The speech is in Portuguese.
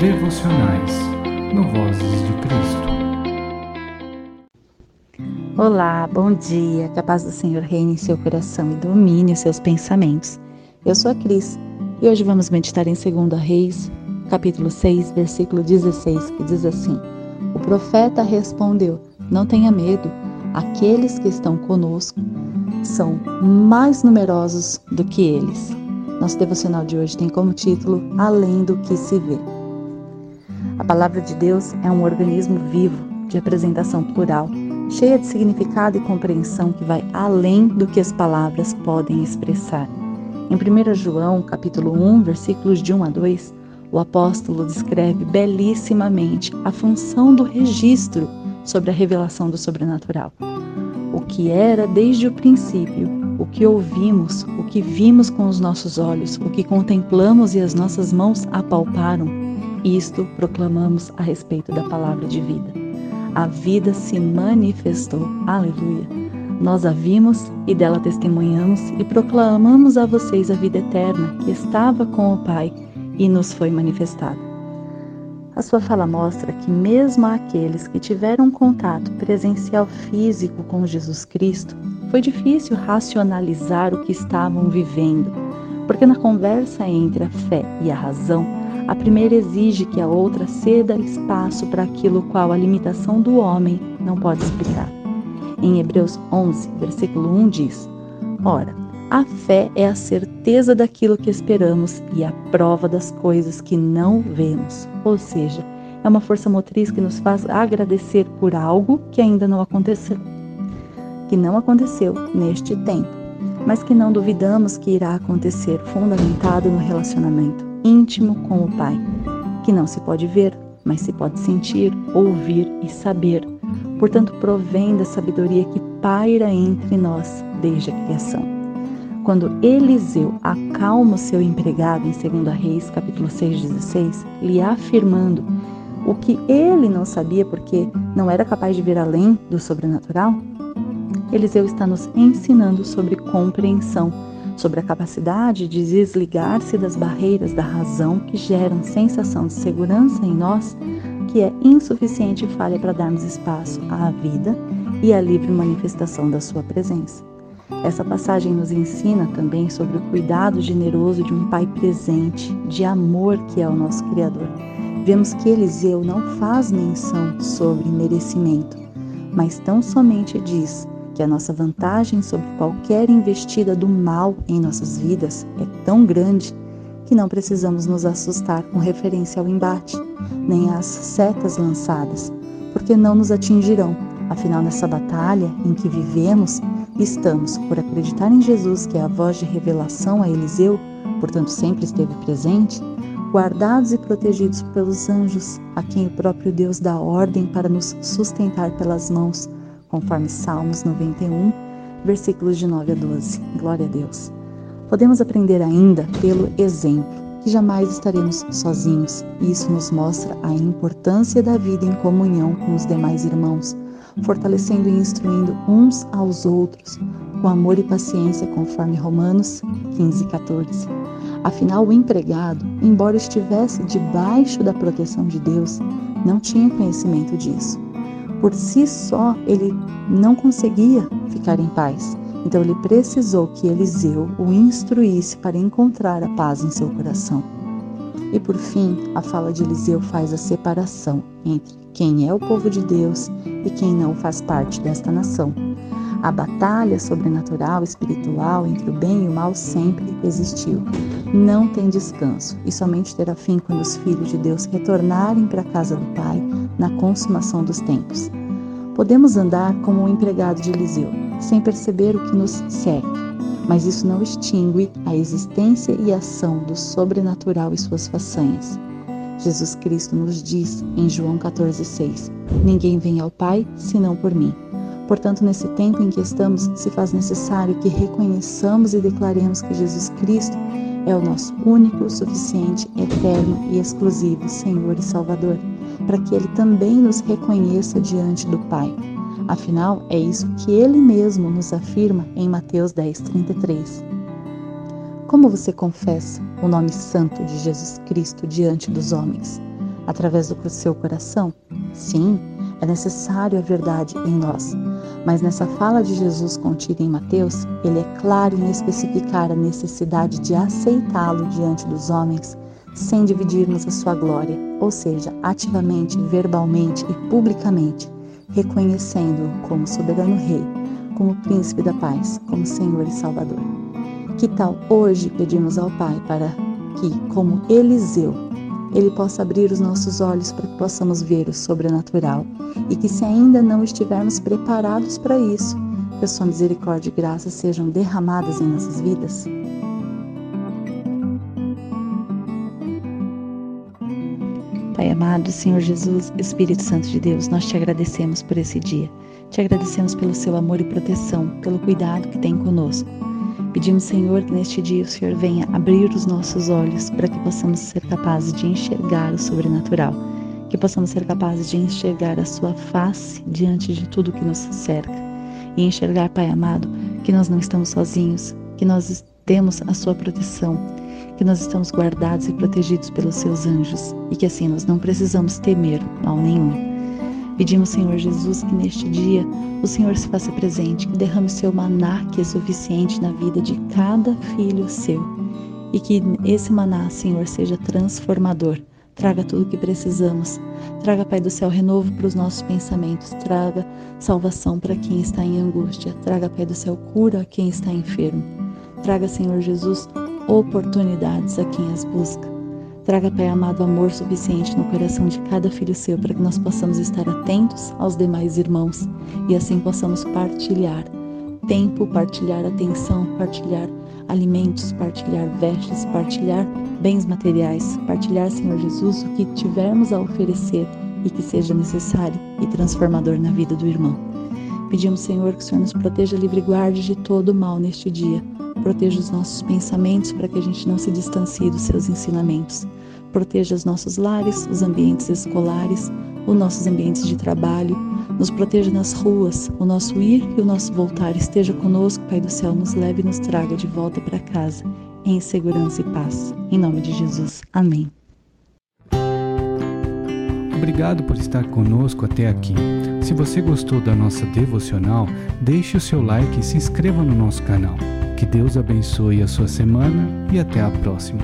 devocionais no Vozes de Cristo. Olá, bom dia. Que a paz do Senhor reine em seu coração e domine os seus pensamentos. Eu sou a Cris e hoje vamos meditar em 2 Reis, capítulo 6, versículo 16, que diz assim: O profeta respondeu: Não tenha medo, aqueles que estão conosco são mais numerosos do que eles. Nosso devocional de hoje tem como título Além do que se vê. A palavra de Deus é um organismo vivo, de apresentação plural, cheia de significado e compreensão que vai além do que as palavras podem expressar. Em 1 João, capítulo 1, versículos de 1 a 2, o apóstolo descreve belissimamente a função do registro sobre a revelação do sobrenatural o que era desde o princípio, o que ouvimos, o que vimos com os nossos olhos, o que contemplamos e as nossas mãos apalparam, isto proclamamos a respeito da palavra de vida. A vida se manifestou, aleluia. Nós a vimos e dela testemunhamos e proclamamos a vocês a vida eterna que estava com o Pai e nos foi manifestada. A sua fala mostra que, mesmo aqueles que tiveram contato presencial físico com Jesus Cristo, foi difícil racionalizar o que estavam vivendo, porque na conversa entre a fé e a razão, a primeira exige que a outra ceda espaço para aquilo qual a limitação do homem não pode explicar. Em Hebreus 11, versículo 1 diz: Ora, a fé é a certeza daquilo que esperamos e a prova das coisas que não vemos. Ou seja, é uma força motriz que nos faz agradecer por algo que ainda não aconteceu. Que não aconteceu neste tempo, mas que não duvidamos que irá acontecer, fundamentado no relacionamento íntimo com o Pai, que não se pode ver, mas se pode sentir, ouvir e saber. Portanto, provém da sabedoria que paira entre nós desde a criação. Quando Eliseu acalma o seu empregado em 2 Reis, capítulo 6, 16, lhe afirmando o que ele não sabia porque não era capaz de ver além do sobrenatural, Eliseu está nos ensinando sobre compreensão, sobre a capacidade de desligar-se das barreiras da razão que geram sensação de segurança em nós, que é insuficiente e falha para darmos espaço à vida e à livre manifestação da sua presença. Essa passagem nos ensina também sobre o cuidado generoso de um pai presente, de amor que é o nosso Criador. Vemos que Eliseu não faz menção sobre merecimento, mas tão somente diz que a nossa vantagem sobre qualquer investida do mal em nossas vidas é tão grande que não precisamos nos assustar com referência ao embate, nem às setas lançadas, porque não nos atingirão. Afinal, nessa batalha em que vivemos, Estamos, por acreditar em Jesus, que é a voz de revelação a Eliseu, portanto sempre esteve presente, guardados e protegidos pelos anjos, a quem o próprio Deus dá ordem para nos sustentar pelas mãos, conforme Salmos 91, versículos de 9 a 12. Glória a Deus. Podemos aprender ainda pelo exemplo que jamais estaremos sozinhos, isso nos mostra a importância da vida em comunhão com os demais irmãos fortalecendo e instruindo uns aos outros com amor e paciência, conforme Romanos 15, 14. Afinal, o empregado, embora estivesse debaixo da proteção de Deus, não tinha conhecimento disso. Por si só, ele não conseguia ficar em paz. Então, ele precisou que Eliseu o instruísse para encontrar a paz em seu coração. E por fim, a fala de Eliseu faz a separação entre quem é o povo de Deus e quem não faz parte desta nação. A batalha sobrenatural espiritual entre o bem e o mal sempre existiu. Não tem descanso e somente terá fim quando os filhos de Deus retornarem para a casa do Pai na consumação dos tempos. Podemos andar como um empregado de Eliseu, sem perceber o que nos cerca mas isso não extingue a existência e ação do sobrenatural e suas façanhas. Jesus Cristo nos diz em João 14,6: Ninguém vem ao Pai senão por mim. Portanto, nesse tempo em que estamos, se faz necessário que reconheçamos e declaremos que Jesus Cristo é o nosso único, suficiente, eterno e exclusivo Senhor e Salvador, para que Ele também nos reconheça diante do Pai. Afinal, é isso que ele mesmo nos afirma em Mateus 10:33. Como você confessa o nome santo de Jesus Cristo diante dos homens? através do seu coração? Sim, é necessário a verdade em nós. Mas nessa fala de Jesus contida em Mateus, ele é claro em especificar a necessidade de aceitá-lo diante dos homens sem dividirmos a sua glória, ou seja, ativamente, verbalmente e publicamente, reconhecendo-o como soberano rei, como príncipe da paz, como Senhor e Salvador. Que tal hoje pedimos ao Pai para que, como Eliseu, ele possa abrir os nossos olhos para que possamos ver o sobrenatural e que, se ainda não estivermos preparados para isso, que a sua misericórdia e graça sejam derramadas em nossas vidas? Pai amado, Senhor Jesus, Espírito Santo de Deus, nós te agradecemos por esse dia. Te agradecemos pelo seu amor e proteção, pelo cuidado que tem conosco. Pedimos, Senhor, que neste dia o Senhor venha abrir os nossos olhos para que possamos ser capazes de enxergar o sobrenatural, que possamos ser capazes de enxergar a Sua face diante de tudo que nos cerca e enxergar, Pai amado, que nós não estamos sozinhos, que nós temos a Sua proteção, que nós estamos guardados e protegidos pelos Seus anjos e que assim nós não precisamos temer mal nenhum. Pedimos, Senhor Jesus, que neste dia o Senhor se faça presente, que derrame o seu maná que é suficiente na vida de cada filho seu. E que esse maná, Senhor, seja transformador. Traga tudo o que precisamos. Traga, Pai do céu, renovo para os nossos pensamentos. Traga salvação para quem está em angústia. Traga, Pai do céu, cura a quem está enfermo. Traga, Senhor Jesus, oportunidades a quem as busca. Traga, Pai amado, amor suficiente no coração de cada filho seu para que nós possamos estar atentos aos demais irmãos e assim possamos partilhar tempo, partilhar atenção, partilhar alimentos, partilhar vestes, partilhar bens materiais, partilhar, Senhor Jesus, o que tivermos a oferecer e que seja necessário e transformador na vida do irmão. Pedimos, Senhor, que o Senhor nos proteja livre e guarde de todo mal neste dia Proteja os nossos pensamentos para que a gente não se distancie dos seus ensinamentos. Proteja os nossos lares, os ambientes escolares, os nossos ambientes de trabalho. Nos proteja nas ruas, o nosso ir e o nosso voltar. Esteja conosco, Pai do céu, nos leve e nos traga de volta para casa, em segurança e paz. Em nome de Jesus. Amém. Obrigado por estar conosco até aqui. Se você gostou da nossa devocional, deixe o seu like e se inscreva no nosso canal. Que Deus abençoe a sua semana e até a próxima.